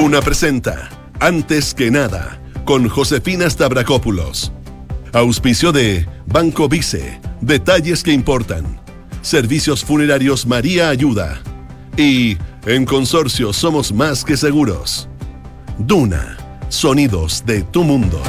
Duna presenta Antes que nada con Josefina Stavrakopoulos. Auspicio de Banco Vice, detalles que importan. Servicios funerarios María Ayuda. Y en Consorcio somos más que seguros. Duna, sonidos de tu mundo.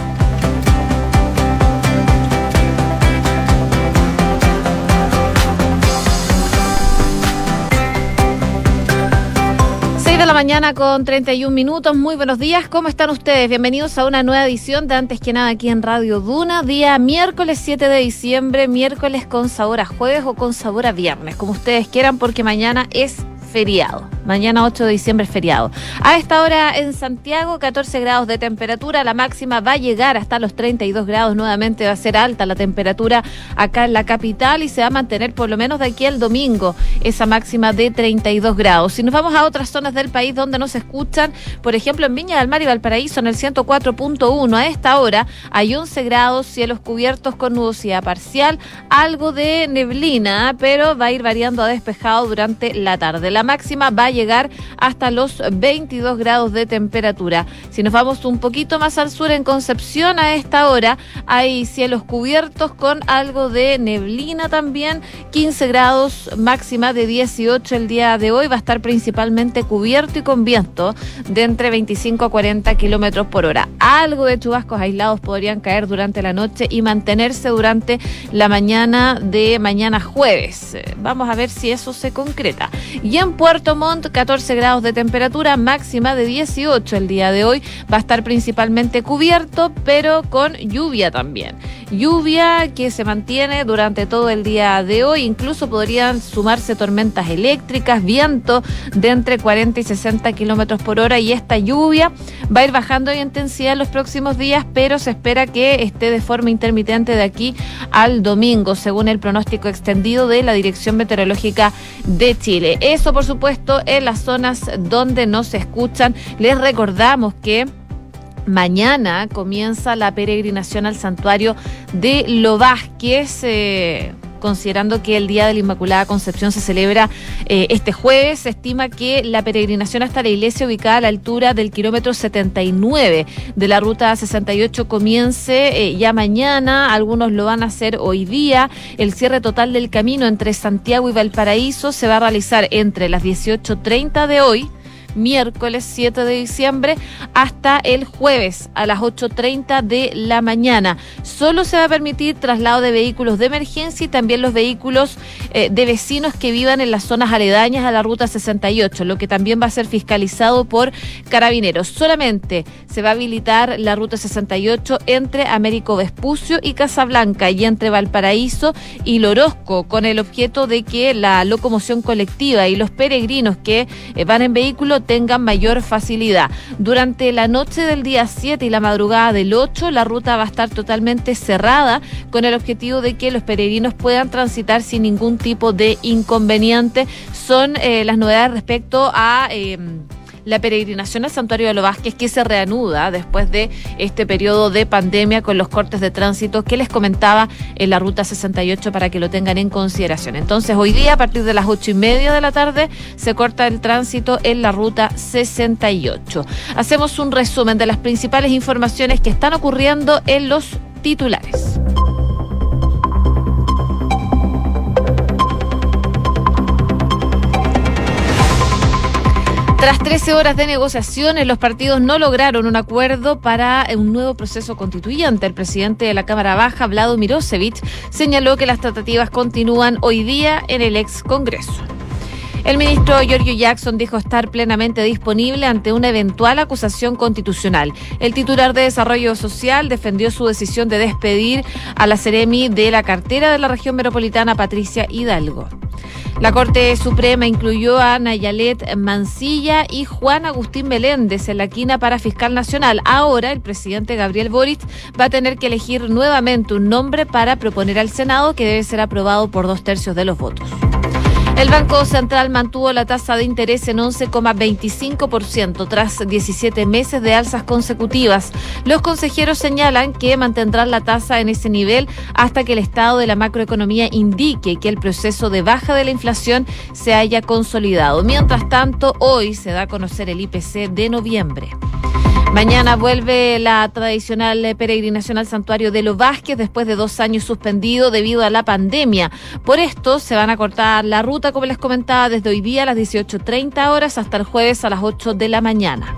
Mañana con 31 minutos. Muy buenos días. ¿Cómo están ustedes? Bienvenidos a una nueva edición de Antes que nada aquí en Radio Duna. Día miércoles 7 de diciembre, miércoles con sabor a jueves o con sabor a viernes, como ustedes quieran, porque mañana es feriado. Mañana 8 de diciembre es feriado. A esta hora en Santiago, 14 grados de temperatura. La máxima va a llegar hasta los 32 grados. Nuevamente va a ser alta la temperatura acá en la capital y se va a mantener por lo menos de aquí al domingo esa máxima de 32 grados. Si nos vamos a otras zonas del país donde nos escuchan, por ejemplo en Viña del Mar y Valparaíso en el 104.1, a esta hora hay 11 grados, cielos cubiertos con nubosidad parcial, algo de neblina, pero va a ir variando a despejado durante la tarde. La máxima va a llegar hasta los 22 grados de temperatura. Si nos vamos un poquito más al sur en Concepción a esta hora hay cielos cubiertos con algo de neblina también, 15 grados máxima de 18 el día de hoy va a estar principalmente cubierto y con viento de entre 25 a 40 kilómetros por hora. Algo de chubascos aislados podrían caer durante la noche y mantenerse durante la mañana de mañana jueves. Vamos a ver si eso se concreta. Y en Puerto Montt, 14 grados de temperatura, máxima de 18 el día de hoy. Va a estar principalmente cubierto, pero con lluvia también. Lluvia que se mantiene durante todo el día de hoy. Incluso podrían sumarse tormentas eléctricas, viento de entre 40 y 60 kilómetros por hora. Y esta lluvia va a ir bajando en intensidad en los próximos días, pero se espera que esté de forma intermitente de aquí al domingo, según el pronóstico extendido de la Dirección Meteorológica de Chile. Eso, por supuesto, en las zonas donde no se escuchan. Les recordamos que mañana comienza la peregrinación al santuario de Lo Vázquez. eh, considerando que el Día de la Inmaculada Concepción se celebra eh, este jueves, se estima que la peregrinación hasta la iglesia ubicada a la altura del kilómetro 79 de la ruta 68 comience eh, ya mañana, algunos lo van a hacer hoy día. El cierre total del camino entre Santiago y Valparaíso se va a realizar entre las 18.30 de hoy miércoles 7 de diciembre hasta el jueves a las 8.30 de la mañana. Solo se va a permitir traslado de vehículos de emergencia y también los vehículos eh, de vecinos que vivan en las zonas aledañas a la ruta 68, lo que también va a ser fiscalizado por carabineros. Solamente se va a habilitar la ruta 68 entre Américo Vespucio y Casablanca y entre Valparaíso y Lorosco, con el objeto de que la locomoción colectiva y los peregrinos que eh, van en vehículo tengan mayor facilidad. Durante la noche del día 7 y la madrugada del 8, la ruta va a estar totalmente cerrada con el objetivo de que los peregrinos puedan transitar sin ningún tipo de inconveniente. Son eh, las novedades respecto a... Eh, la peregrinación al santuario de Lo Vázquez que se reanuda después de este periodo de pandemia con los cortes de tránsito que les comentaba en la ruta 68 para que lo tengan en consideración. Entonces hoy día a partir de las ocho y media de la tarde se corta el tránsito en la ruta 68. Hacemos un resumen de las principales informaciones que están ocurriendo en los titulares. Tras 13 horas de negociaciones, los partidos no lograron un acuerdo para un nuevo proceso constituyente. El presidente de la Cámara Baja, Vlado Mirosevich, señaló que las tratativas continúan hoy día en el ex Congreso. El ministro Giorgio Jackson dijo estar plenamente disponible ante una eventual acusación constitucional. El titular de Desarrollo Social defendió su decisión de despedir a la Ceremi de la cartera de la región metropolitana, Patricia Hidalgo. La Corte Suprema incluyó a Nayalet Mancilla y Juan Agustín Meléndez en la quina para fiscal nacional. Ahora el presidente Gabriel Boric va a tener que elegir nuevamente un nombre para proponer al Senado que debe ser aprobado por dos tercios de los votos. El Banco Central mantuvo la tasa de interés en 11,25% tras 17 meses de alzas consecutivas. Los consejeros señalan que mantendrán la tasa en ese nivel hasta que el estado de la macroeconomía indique que el proceso de baja de la inflación se haya consolidado. Mientras tanto, hoy se da a conocer el IPC de noviembre. Mañana vuelve la tradicional peregrinación al santuario de los Vázquez después de dos años suspendido debido a la pandemia. Por esto se van a cortar la ruta, como les comentaba, desde hoy día a las 18.30 horas hasta el jueves a las 8 de la mañana.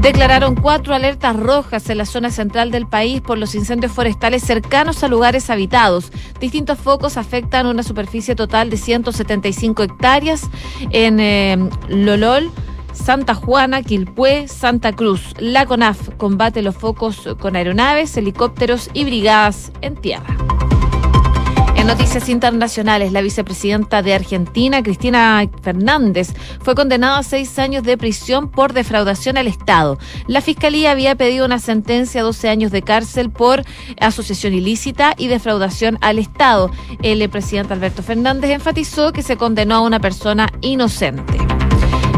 Declararon cuatro alertas rojas en la zona central del país por los incendios forestales cercanos a lugares habitados. Distintos focos afectan una superficie total de 175 hectáreas en eh, Lolol. Santa Juana, Quilpué, Santa Cruz. La CONAF combate los focos con aeronaves, helicópteros y brigadas en tierra. En noticias internacionales, la vicepresidenta de Argentina, Cristina Fernández, fue condenada a seis años de prisión por defraudación al Estado. La Fiscalía había pedido una sentencia a 12 años de cárcel por asociación ilícita y defraudación al Estado. El presidente Alberto Fernández enfatizó que se condenó a una persona inocente.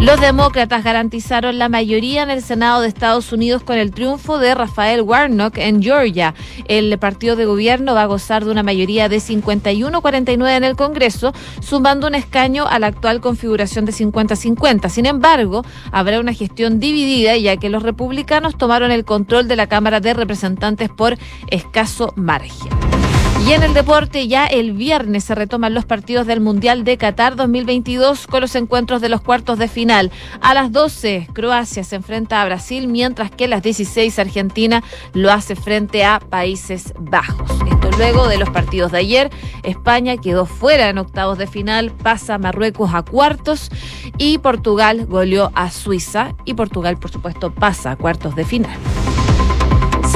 Los demócratas garantizaron la mayoría en el Senado de Estados Unidos con el triunfo de Rafael Warnock en Georgia. El partido de gobierno va a gozar de una mayoría de 51-49 en el Congreso, sumando un escaño a la actual configuración de 50-50. Sin embargo, habrá una gestión dividida ya que los republicanos tomaron el control de la Cámara de Representantes por escaso margen. Y en el deporte ya el viernes se retoman los partidos del Mundial de Qatar 2022 con los encuentros de los cuartos de final. A las 12 Croacia se enfrenta a Brasil mientras que a las 16 Argentina lo hace frente a Países Bajos. Esto luego de los partidos de ayer. España quedó fuera en octavos de final, pasa Marruecos a cuartos y Portugal goleó a Suiza y Portugal por supuesto pasa a cuartos de final.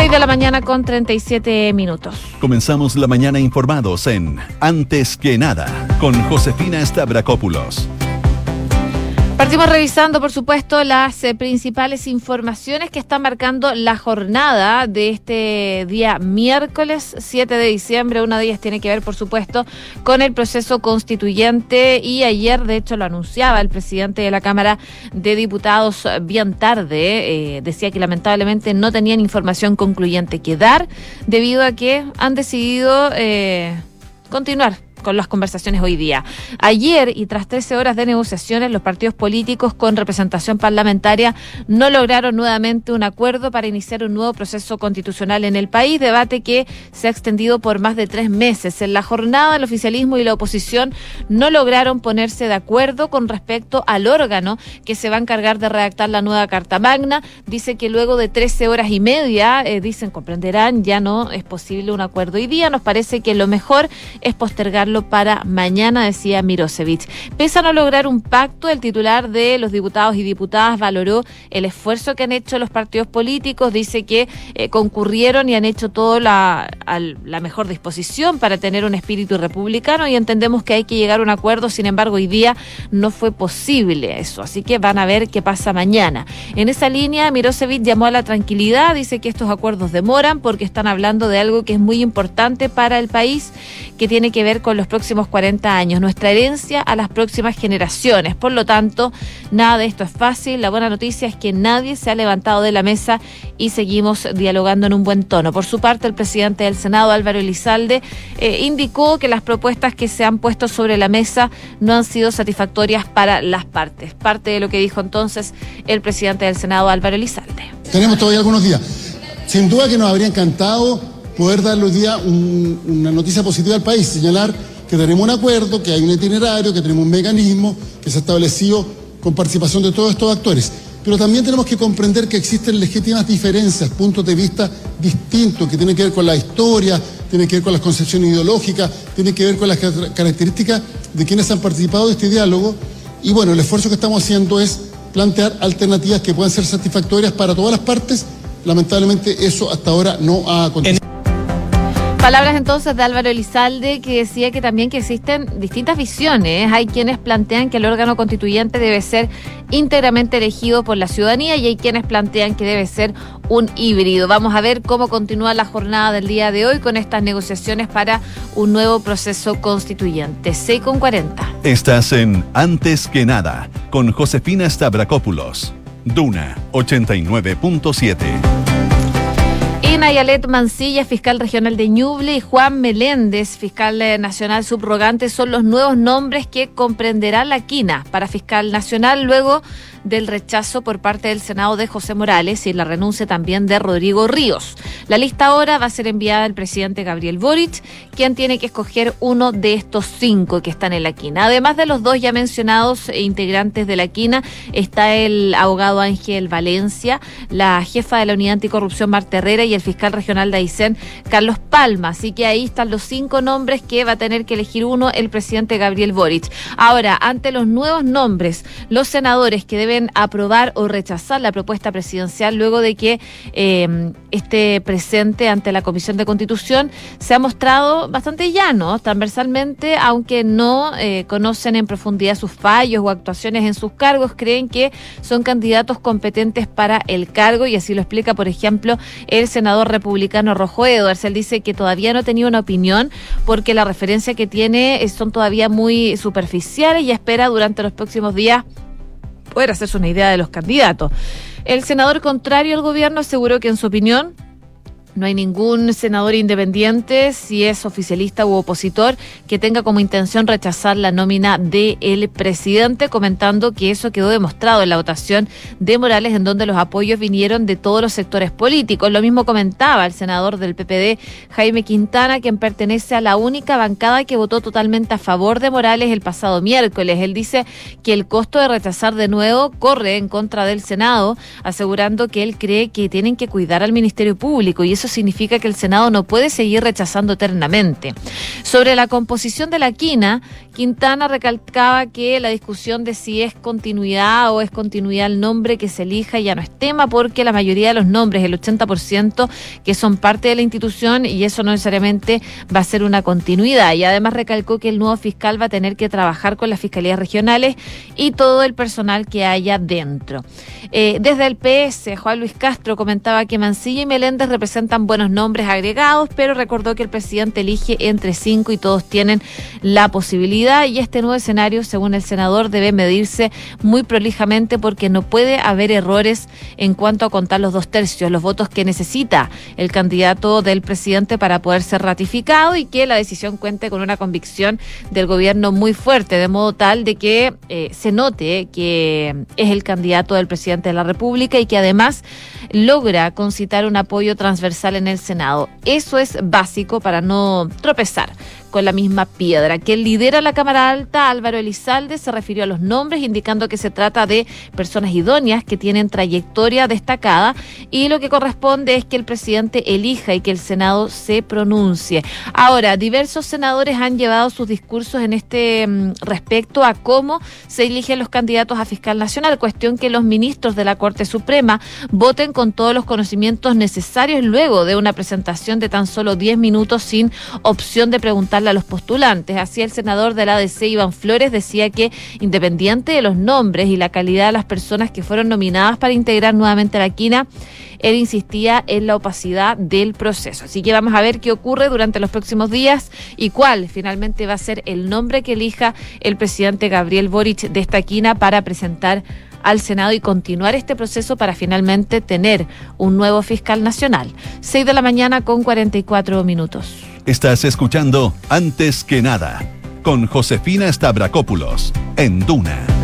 6 de la mañana con 37 minutos. Comenzamos la mañana informados en Antes que nada con Josefina Stavrakopoulos. Partimos revisando, por supuesto, las eh, principales informaciones que están marcando la jornada de este día miércoles 7 de diciembre. Una de ellas tiene que ver, por supuesto, con el proceso constituyente y ayer, de hecho, lo anunciaba el presidente de la Cámara de Diputados bien tarde. Eh, decía que lamentablemente no tenían información concluyente que dar debido a que han decidido eh, continuar con las conversaciones hoy día. Ayer y tras 13 horas de negociaciones, los partidos políticos con representación parlamentaria no lograron nuevamente un acuerdo para iniciar un nuevo proceso constitucional en el país, debate que se ha extendido por más de tres meses. En la jornada, el oficialismo y la oposición no lograron ponerse de acuerdo con respecto al órgano que se va a encargar de redactar la nueva Carta Magna. Dice que luego de 13 horas y media, eh, dicen, comprenderán, ya no es posible un acuerdo hoy día. Nos parece que lo mejor es postergarlo para mañana, decía Mirosevic. Pese a no lograr un pacto, el titular de los diputados y diputadas valoró el esfuerzo que han hecho los partidos políticos, dice que eh, concurrieron y han hecho todo la, a la mejor disposición para tener un espíritu republicano y entendemos que hay que llegar a un acuerdo, sin embargo hoy día no fue posible eso, así que van a ver qué pasa mañana. En esa línea, Mirosevic llamó a la tranquilidad, dice que estos acuerdos demoran porque están hablando de algo que es muy importante para el país, que tiene que ver con los próximos 40 años, nuestra herencia a las próximas generaciones. Por lo tanto, nada de esto es fácil. La buena noticia es que nadie se ha levantado de la mesa y seguimos dialogando en un buen tono. Por su parte, el presidente del Senado, Álvaro Elizalde, eh, indicó que las propuestas que se han puesto sobre la mesa no han sido satisfactorias para las partes. Parte de lo que dijo entonces el presidente del Senado, Álvaro Elizalde. Tenemos todavía algunos días. Sin duda que nos habría encantado poder darle hoy día una noticia positiva al país, señalar que tenemos un acuerdo, que hay un itinerario, que tenemos un mecanismo que se ha establecido con participación de todos estos actores. Pero también tenemos que comprender que existen legítimas diferencias, puntos de vista distintos, que tienen que ver con la historia, tienen que ver con las concepciones ideológicas, tienen que ver con las características de quienes han participado de este diálogo. Y bueno, el esfuerzo que estamos haciendo es plantear alternativas que puedan ser satisfactorias para todas las partes. Lamentablemente eso hasta ahora no ha acontecido. Palabras entonces de Álvaro Elizalde que decía que también que existen distintas visiones. Hay quienes plantean que el órgano constituyente debe ser íntegramente elegido por la ciudadanía y hay quienes plantean que debe ser un híbrido. Vamos a ver cómo continúa la jornada del día de hoy con estas negociaciones para un nuevo proceso constituyente. 6 con 40. Estás en Antes que nada con Josefina Stavrakopoulos. Duna 89.7. Nayalet Mancilla, fiscal regional de Ñuble, y Juan Meléndez, fiscal eh, nacional subrogante, son los nuevos nombres que comprenderá la quina para fiscal nacional luego del rechazo por parte del Senado de José Morales y la renuncia también de Rodrigo Ríos. La lista ahora va a ser enviada al presidente Gabriel Boric, quien tiene que escoger uno de estos cinco que están en la quina. Además de los dos ya mencionados e integrantes de la quina, está el abogado Ángel Valencia, la jefa de la Unidad Anticorrupción Marta Herrera y el fiscal regional de Aysén, Carlos Palma. Así que ahí están los cinco nombres que va a tener que elegir uno el presidente Gabriel Boric. Ahora, ante los nuevos nombres, los senadores que deben aprobar o rechazar la propuesta presidencial luego de que eh, esté presente ante la Comisión de Constitución se ha mostrado bastante llano, transversalmente, aunque no eh, conocen en profundidad sus fallos o actuaciones en sus cargos, creen que son candidatos competentes para el cargo y así lo explica, por ejemplo, el senador republicano Rojo Edwards. Él dice que todavía no tenía una opinión porque la referencia que tiene eh, son todavía muy superficiales y espera durante los próximos días poder hacerse una idea de los candidatos. El senador contrario al gobierno aseguró que en su opinión no hay ningún senador independiente, si es oficialista u opositor, que tenga como intención rechazar la nómina del presidente, comentando que eso quedó demostrado en la votación de Morales, en donde los apoyos vinieron de todos los sectores políticos. Lo mismo comentaba el senador del PPD, Jaime Quintana, quien pertenece a la única bancada que votó totalmente a favor de Morales el pasado miércoles. Él dice que el costo de rechazar de nuevo corre en contra del Senado, asegurando que él cree que tienen que cuidar al Ministerio Público y eso significa que el Senado no puede seguir rechazando eternamente. Sobre la composición de la quina, Quintana recalcaba que la discusión de si es continuidad o es continuidad el nombre que se elija ya no es tema porque la mayoría de los nombres, el 80%, que son parte de la institución y eso no necesariamente va a ser una continuidad. Y además recalcó que el nuevo fiscal va a tener que trabajar con las fiscalías regionales y todo el personal que haya dentro. Eh, desde el PS, Juan Luis Castro comentaba que Mancilla y Meléndez representan buenos nombres agregados, pero recordó que el presidente elige entre cinco y todos tienen la posibilidad y este nuevo escenario, según el senador, debe medirse muy prolijamente porque no puede haber errores en cuanto a contar los dos tercios, los votos que necesita el candidato del presidente para poder ser ratificado y que la decisión cuente con una convicción del gobierno muy fuerte, de modo tal de que eh, se note que es el candidato del presidente de la República y que además logra concitar un apoyo transversal en el Senado. Eso es básico para no tropezar con la misma piedra. Quien lidera la Cámara Alta, Álvaro Elizalde, se refirió a los nombres, indicando que se trata de personas idóneas que tienen trayectoria destacada y lo que corresponde es que el presidente elija y que el Senado se pronuncie. Ahora, diversos senadores han llevado sus discursos en este mm, respecto a cómo se eligen los candidatos a fiscal nacional, cuestión que los ministros de la Corte Suprema voten con todos los conocimientos necesarios luego de una presentación de tan solo 10 minutos sin opción de preguntar a los postulantes. Así el senador de la ADC, Iván Flores, decía que independiente de los nombres y la calidad de las personas que fueron nominadas para integrar nuevamente la quina, él insistía en la opacidad del proceso. Así que vamos a ver qué ocurre durante los próximos días y cuál finalmente va a ser el nombre que elija el presidente Gabriel Boric de esta quina para presentar al Senado y continuar este proceso para finalmente tener un nuevo fiscal nacional. 6 de la mañana con 44 minutos. Estás escuchando Antes que nada con Josefina Stavrakopoulos en Duna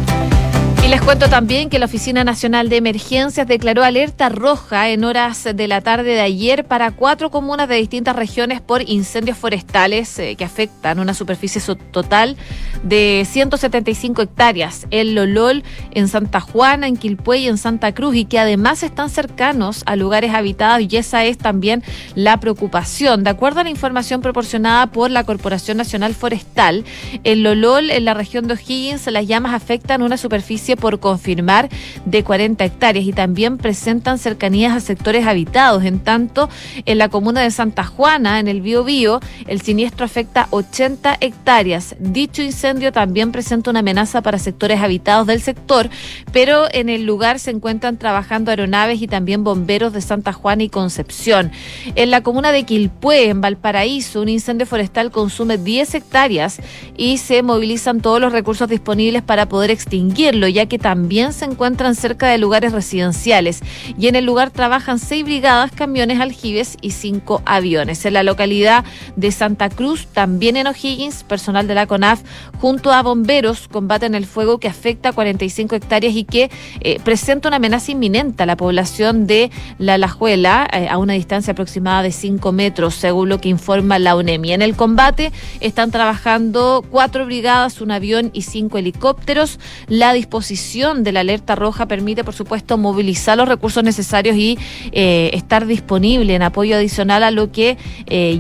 les cuento también que la Oficina Nacional de Emergencias declaró alerta roja en horas de la tarde de ayer para cuatro comunas de distintas regiones por incendios forestales eh, que afectan una superficie total de 175 hectáreas en Lolol, en Santa Juana, en Quilpué y en Santa Cruz y que además están cercanos a lugares habitados y esa es también la preocupación. De acuerdo a la información proporcionada por la Corporación Nacional Forestal, en Lolol, en la región de O'Higgins, las llamas afectan una superficie por confirmar de 40 hectáreas y también presentan cercanías a sectores habitados. En tanto, en la comuna de Santa Juana, en el Bío Bío, el siniestro afecta 80 hectáreas. Dicho incendio también presenta una amenaza para sectores habitados del sector, pero en el lugar se encuentran trabajando aeronaves y también bomberos de Santa Juana y Concepción. En la comuna de Quilpué, en Valparaíso, un incendio forestal consume 10 hectáreas y se movilizan todos los recursos disponibles para poder extinguirlo, ya que también se encuentran cerca de lugares residenciales. Y en el lugar trabajan seis brigadas, camiones, aljibes y cinco aviones. En la localidad de Santa Cruz, también en O'Higgins, personal de la CONAF junto a bomberos combaten el fuego que afecta a 45 hectáreas y que eh, presenta una amenaza inminente a la población de La Lajuela eh, a una distancia aproximada de 5 metros, según lo que informa la UNEMI. En el combate están trabajando cuatro brigadas, un avión y cinco helicópteros. La disposición de la alerta roja permite, por supuesto, movilizar los recursos necesarios y eh, estar disponible en apoyo adicional a lo que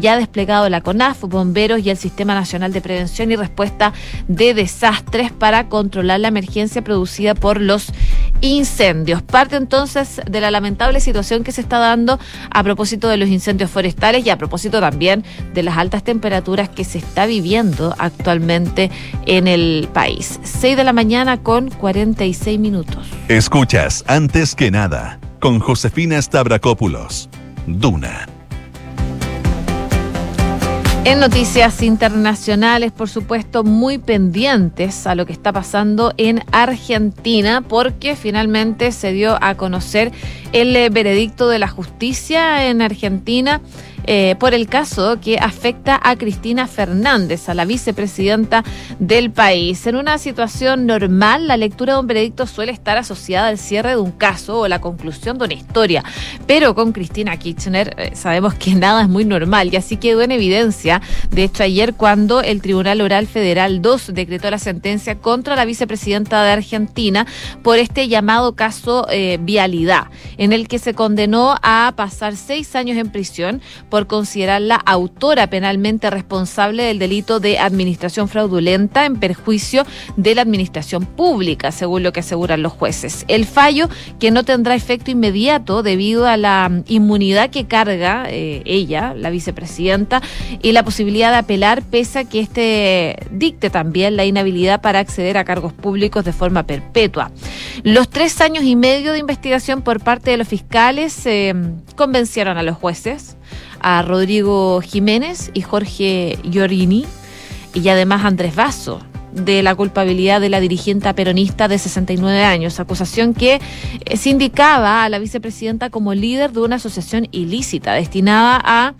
ya ha desplegado la CONAF, bomberos y el Sistema Nacional de Prevención y Respuesta de Desastres para controlar la emergencia producida por los incendios. Parte entonces de la lamentable situación que se está dando a propósito de los incendios forestales y a propósito también de las altas temperaturas que se está viviendo actualmente en el país. 6 de la mañana con 46 minutos. Escuchas antes que nada con Josefina Stavrakopoulos. Duna en noticias internacionales, por supuesto, muy pendientes a lo que está pasando en Argentina, porque finalmente se dio a conocer el eh, veredicto de la justicia en Argentina eh, por el caso que afecta a Cristina Fernández, a la vicepresidenta del país. En una situación normal, la lectura de un veredicto suele estar asociada al cierre de un caso o la conclusión de una historia, pero con Cristina Kirchner eh, sabemos que nada es muy normal y así quedó en evidencia, de hecho ayer cuando el Tribunal Oral Federal 2 decretó la sentencia contra la vicepresidenta de Argentina por este llamado caso eh, Vialidad, en el que se condenó a pasar seis años en prisión por considerarla autora penalmente responsable del delito de administración fraudulenta en perjuicio de la administración pública, según lo que aseguran los jueces. El fallo, que no tendrá efecto inmediato debido a la inmunidad que carga eh, ella, la vicepresidenta, y la posibilidad de apelar, pese a que este dicte también la inhabilidad para acceder a cargos públicos de forma perpetua. Los tres años y medio de investigación por parte de los fiscales eh, convencieron a los jueces a Rodrigo Jiménez y Jorge Giorgini y además Andrés Vaso de la culpabilidad de la dirigente peronista de 69 años, acusación que eh, se indicaba a la vicepresidenta como líder de una asociación ilícita destinada a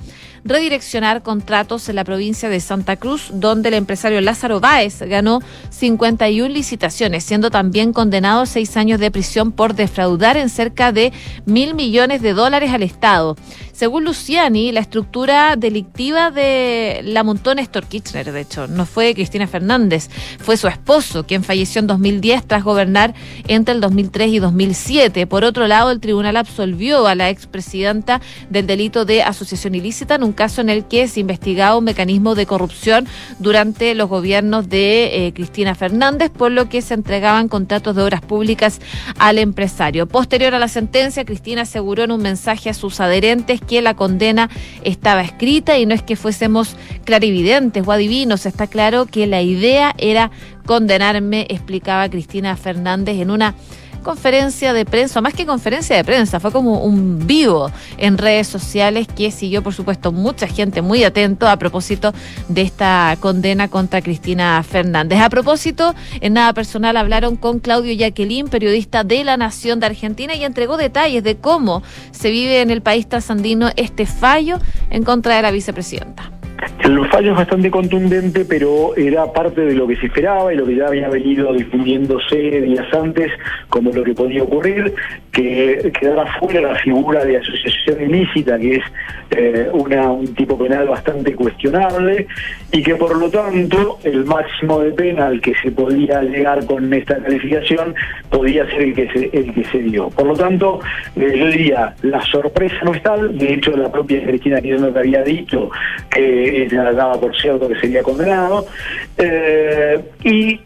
redireccionar contratos en la provincia de Santa Cruz, donde el empresario Lázaro Báez ganó 51 licitaciones, siendo también condenado a seis años de prisión por defraudar en cerca de mil millones de dólares al Estado. Según Luciani, la estructura delictiva de la montó Néstor Kirchner, de hecho, no fue Cristina Fernández, fue su esposo, quien falleció en 2010 tras gobernar entre el 2003 y 2007. Por otro lado, el tribunal absolvió a la expresidenta del delito de asociación ilícita en un caso en el que se investigaba un mecanismo de corrupción durante los gobiernos de eh, Cristina Fernández, por lo que se entregaban contratos de obras públicas al empresario. Posterior a la sentencia, Cristina aseguró en un mensaje a sus adherentes que la condena estaba escrita y no es que fuésemos clarividentes o adivinos, está claro que la idea era condenarme, explicaba Cristina Fernández en una conferencia de prensa, más que conferencia de prensa, fue como un vivo en redes sociales que siguió, por supuesto, mucha gente muy atento a propósito de esta condena contra Cristina Fernández. A propósito, en nada personal hablaron con Claudio Jacqueline, periodista de La Nación de Argentina, y entregó detalles de cómo se vive en el país trasandino este fallo en contra de la vicepresidenta. El fallo es bastante contundente, pero era parte de lo que se esperaba y lo que ya había venido difundiéndose días antes como lo que podía ocurrir. Que quedara fuera la figura de asociación ilícita, que es eh, un tipo penal bastante cuestionable, y que por lo tanto el máximo de pena al que se podía llegar con esta calificación podía ser el que se, el que se dio. Por lo tanto, eh, yo diría, la sorpresa no es tal, de hecho la propia Cristina Kirchner había dicho que ella daba por cierto que sería condenado, eh, y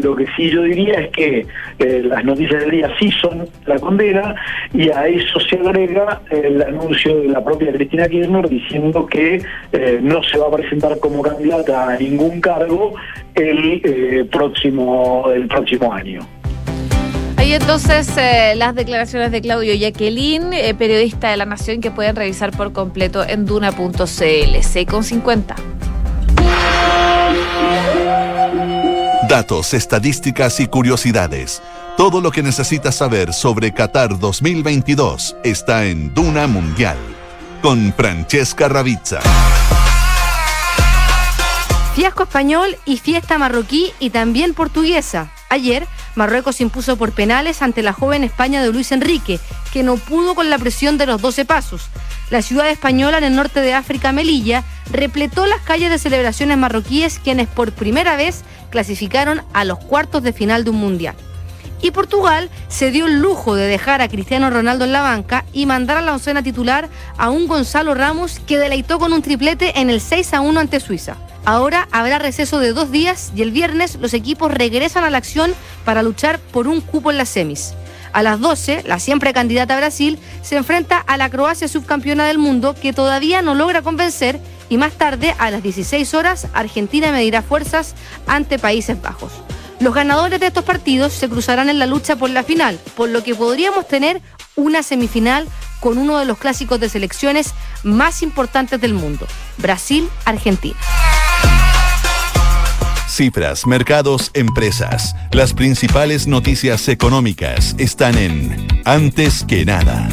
lo que sí yo diría es que las noticias del día sí son la condena y a eso se agrega el anuncio de la propia Cristina Kirchner diciendo que eh, no se va a presentar como candidata a ningún cargo el eh, próximo el próximo año. Ahí entonces eh, las declaraciones de Claudio Jacqueline, periodista de La Nación, que pueden revisar por completo en duna.cl. 6,50. Datos, estadísticas y curiosidades. Todo lo que necesitas saber sobre Qatar 2022 está en Duna Mundial con Francesca Ravizza. Fiasco español y fiesta marroquí y también portuguesa. Ayer, Marruecos impuso por penales ante la joven España de Luis Enrique, que no pudo con la presión de los 12 pasos. La ciudad española en el norte de África, Melilla, repletó las calles de celebraciones marroquíes quienes por primera vez clasificaron a los cuartos de final de un mundial. Y Portugal se dio el lujo de dejar a Cristiano Ronaldo en la banca y mandar a la oncena titular a un Gonzalo Ramos que deleitó con un triplete en el 6 a 1 ante Suiza. Ahora habrá receso de dos días y el viernes los equipos regresan a la acción para luchar por un cupo en las semis. A las 12, la siempre candidata a Brasil se enfrenta a la Croacia subcampeona del mundo que todavía no logra convencer y más tarde, a las 16 horas, Argentina medirá fuerzas ante Países Bajos. Los ganadores de estos partidos se cruzarán en la lucha por la final, por lo que podríamos tener una semifinal con uno de los clásicos de selecciones más importantes del mundo, Brasil-Argentina. Cifras, mercados, empresas. Las principales noticias económicas están en Antes que nada.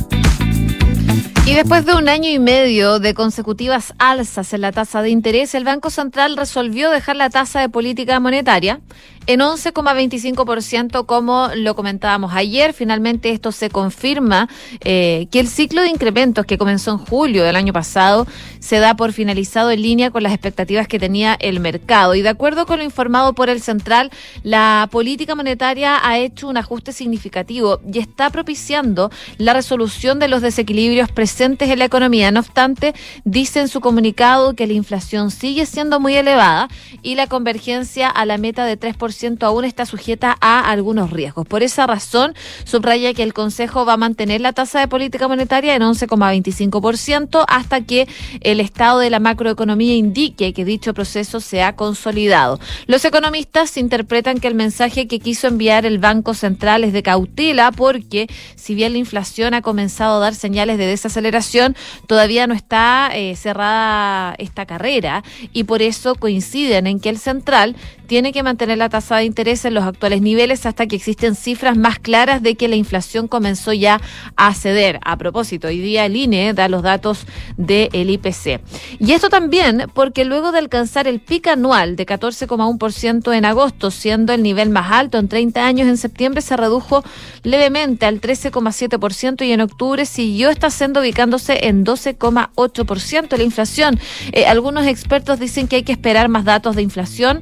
Y después de un año y medio de consecutivas alzas en la tasa de interés, el Banco Central resolvió dejar la tasa de política monetaria en 11,25% como lo comentábamos ayer. Finalmente esto se confirma eh, que el ciclo de incrementos que comenzó en julio del año pasado se da por finalizado en línea con las expectativas que tenía el mercado. Y de acuerdo con lo informado por el Central, la política monetaria ha hecho un ajuste significativo y está propiciando la resolución de los desequilibrios presentes en la economía. No obstante, dice en su comunicado que la inflación sigue siendo muy elevada y la convergencia a la meta de 3% aún está sujeta a algunos riesgos. Por esa razón, subraya que el Consejo va a mantener la tasa de política monetaria en 11,25% hasta que el estado de la macroeconomía indique que dicho proceso se ha consolidado. Los economistas interpretan que el mensaje que quiso enviar el Banco Central es de cautela porque si bien la inflación ha comenzado a dar señales de desaceleración, todavía no está eh, cerrada esta carrera y por eso coinciden en que el central tiene que mantener la tasa de interés en los actuales niveles hasta que existen cifras más claras de que la inflación comenzó ya a ceder. A propósito, hoy día el INE da los datos del IPC. Y esto también porque luego de alcanzar el pico anual de 14,1% en agosto, siendo el nivel más alto en 30 años, en septiembre se redujo levemente al 13,7% y en octubre siguió estando ubicándose en 12,8% la inflación. Eh, algunos expertos dicen que hay que esperar más datos de inflación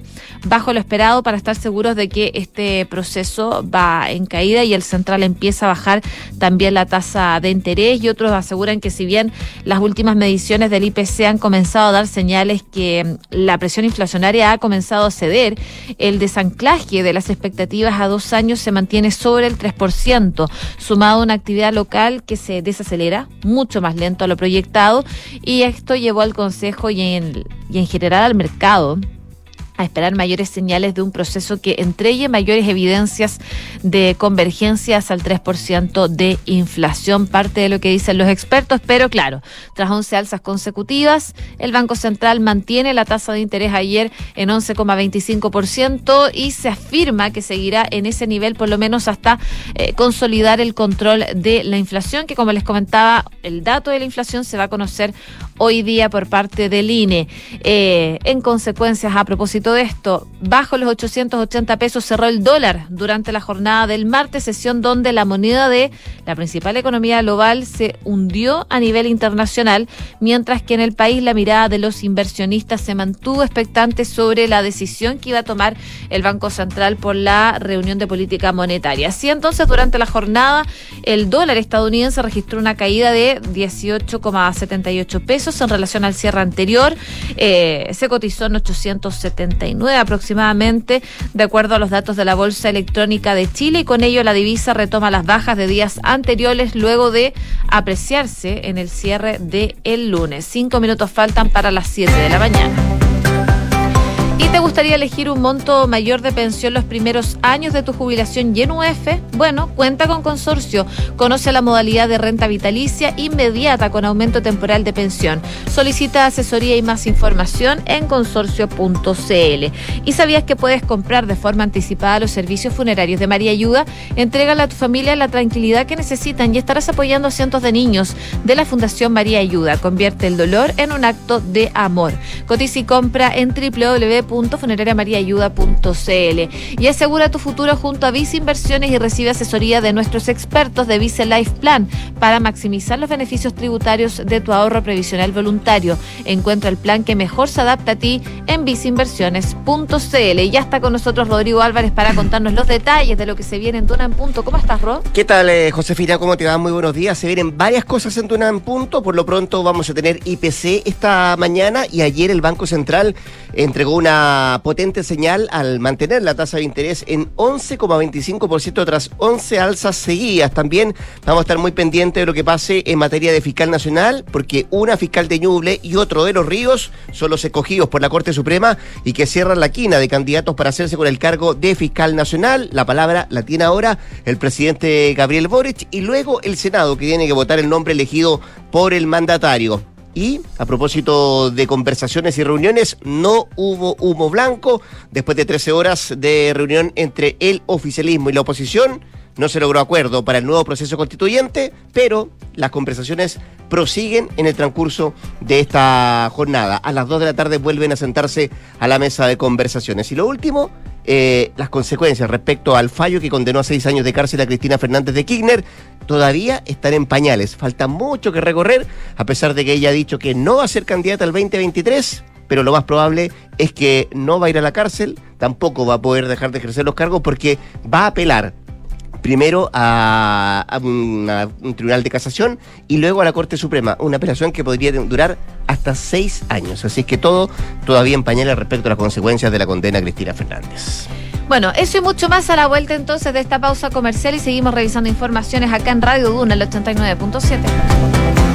lo esperado para estar seguros de que este proceso va en caída y el central empieza a bajar también la tasa de interés. Y otros aseguran que si bien las últimas mediciones del IPC han comenzado a dar señales que la presión inflacionaria ha comenzado a ceder, el desanclaje de las expectativas a dos años se mantiene sobre el 3%, sumado a una actividad local que se desacelera mucho más lento a lo proyectado. Y esto llevó al Consejo y en, y en general al mercado a esperar mayores señales de un proceso que entregue mayores evidencias de convergencias al 3% de inflación, parte de lo que dicen los expertos, pero claro, tras 11 alzas consecutivas, el Banco Central mantiene la tasa de interés ayer en 11,25% y se afirma que seguirá en ese nivel por lo menos hasta eh, consolidar el control de la inflación, que como les comentaba, el dato de la inflación se va a conocer hoy día por parte del INE. Eh, en consecuencias, a propósito de esto, bajo los 880 pesos cerró el dólar durante la jornada del martes, sesión donde la moneda de la principal economía global se hundió a nivel internacional, mientras que en el país la mirada de los inversionistas se mantuvo expectante sobre la decisión que iba a tomar el Banco Central por la reunión de política monetaria. Así entonces, durante la jornada, el dólar estadounidense registró una caída de 18,78 pesos en relación al cierre anterior. Eh, se cotizó en 879 aproximadamente, de acuerdo a los datos de la Bolsa Electrónica de Chile, y con ello la divisa retoma las bajas de días anteriores luego de apreciarse en el cierre el lunes. Cinco minutos faltan para las 7 de la mañana te gustaría elegir un monto mayor de pensión los primeros años de tu jubilación y en UF? Bueno, cuenta con Consorcio. Conoce la modalidad de renta vitalicia inmediata con aumento temporal de pensión. Solicita asesoría y más información en consorcio.cl. ¿Y sabías que puedes comprar de forma anticipada los servicios funerarios de María Ayuda? Entrégale a tu familia la tranquilidad que necesitan y estarás apoyando a cientos de niños de la Fundación María Ayuda. Convierte el dolor en un acto de amor. Cotiza y compra en www www.funerariamariaayuda.cl y asegura tu futuro junto a Vice Inversiones y recibe asesoría de nuestros expertos de Vice Life Plan para maximizar los beneficios tributarios de tu ahorro previsional voluntario. Encuentra el plan que mejor se adapta a ti en viceinversiones.cl. Y ya está con nosotros Rodrigo Álvarez para contarnos los detalles de lo que se viene en Duna en Punto. ¿Cómo estás, Rod? ¿Qué tal, eh, Josefina? ¿Cómo te va? Muy buenos días. Se vienen varias cosas en Duna en Punto. Por lo pronto vamos a tener IPC esta mañana y ayer el Banco Central entregó una potente señal al mantener la tasa de interés en 11,25% tras 11 alzas seguidas. También vamos a estar muy pendientes de lo que pase en materia de fiscal nacional, porque una fiscal de Ñuble y otro de los Ríos son los escogidos por la Corte Suprema y que cierran la quina de candidatos para hacerse con el cargo de fiscal nacional. La palabra la tiene ahora el presidente Gabriel Boric y luego el Senado, que tiene que votar el nombre elegido por el mandatario. Y a propósito de conversaciones y reuniones, no hubo humo blanco. Después de 13 horas de reunión entre el oficialismo y la oposición, no se logró acuerdo para el nuevo proceso constituyente, pero las conversaciones prosiguen en el transcurso de esta jornada. A las 2 de la tarde vuelven a sentarse a la mesa de conversaciones. Y lo último, eh, las consecuencias respecto al fallo que condenó a seis años de cárcel a Cristina Fernández de Kirchner todavía están en pañales. Falta mucho que recorrer, a pesar de que ella ha dicho que no va a ser candidata al 2023 pero lo más probable es que no va a ir a la cárcel, tampoco va a poder dejar de ejercer los cargos porque va a apelar primero a, un tribunal de casación y luego a la Corte Suprema, una apelación que podría durar hasta seis años. Así que todo todavía en pañales respecto a las consecuencias de la condena a Cristina Fernández. Bueno, eso y mucho más a la vuelta entonces de esta pausa comercial y seguimos revisando informaciones acá en Radio Duna, el 89.7.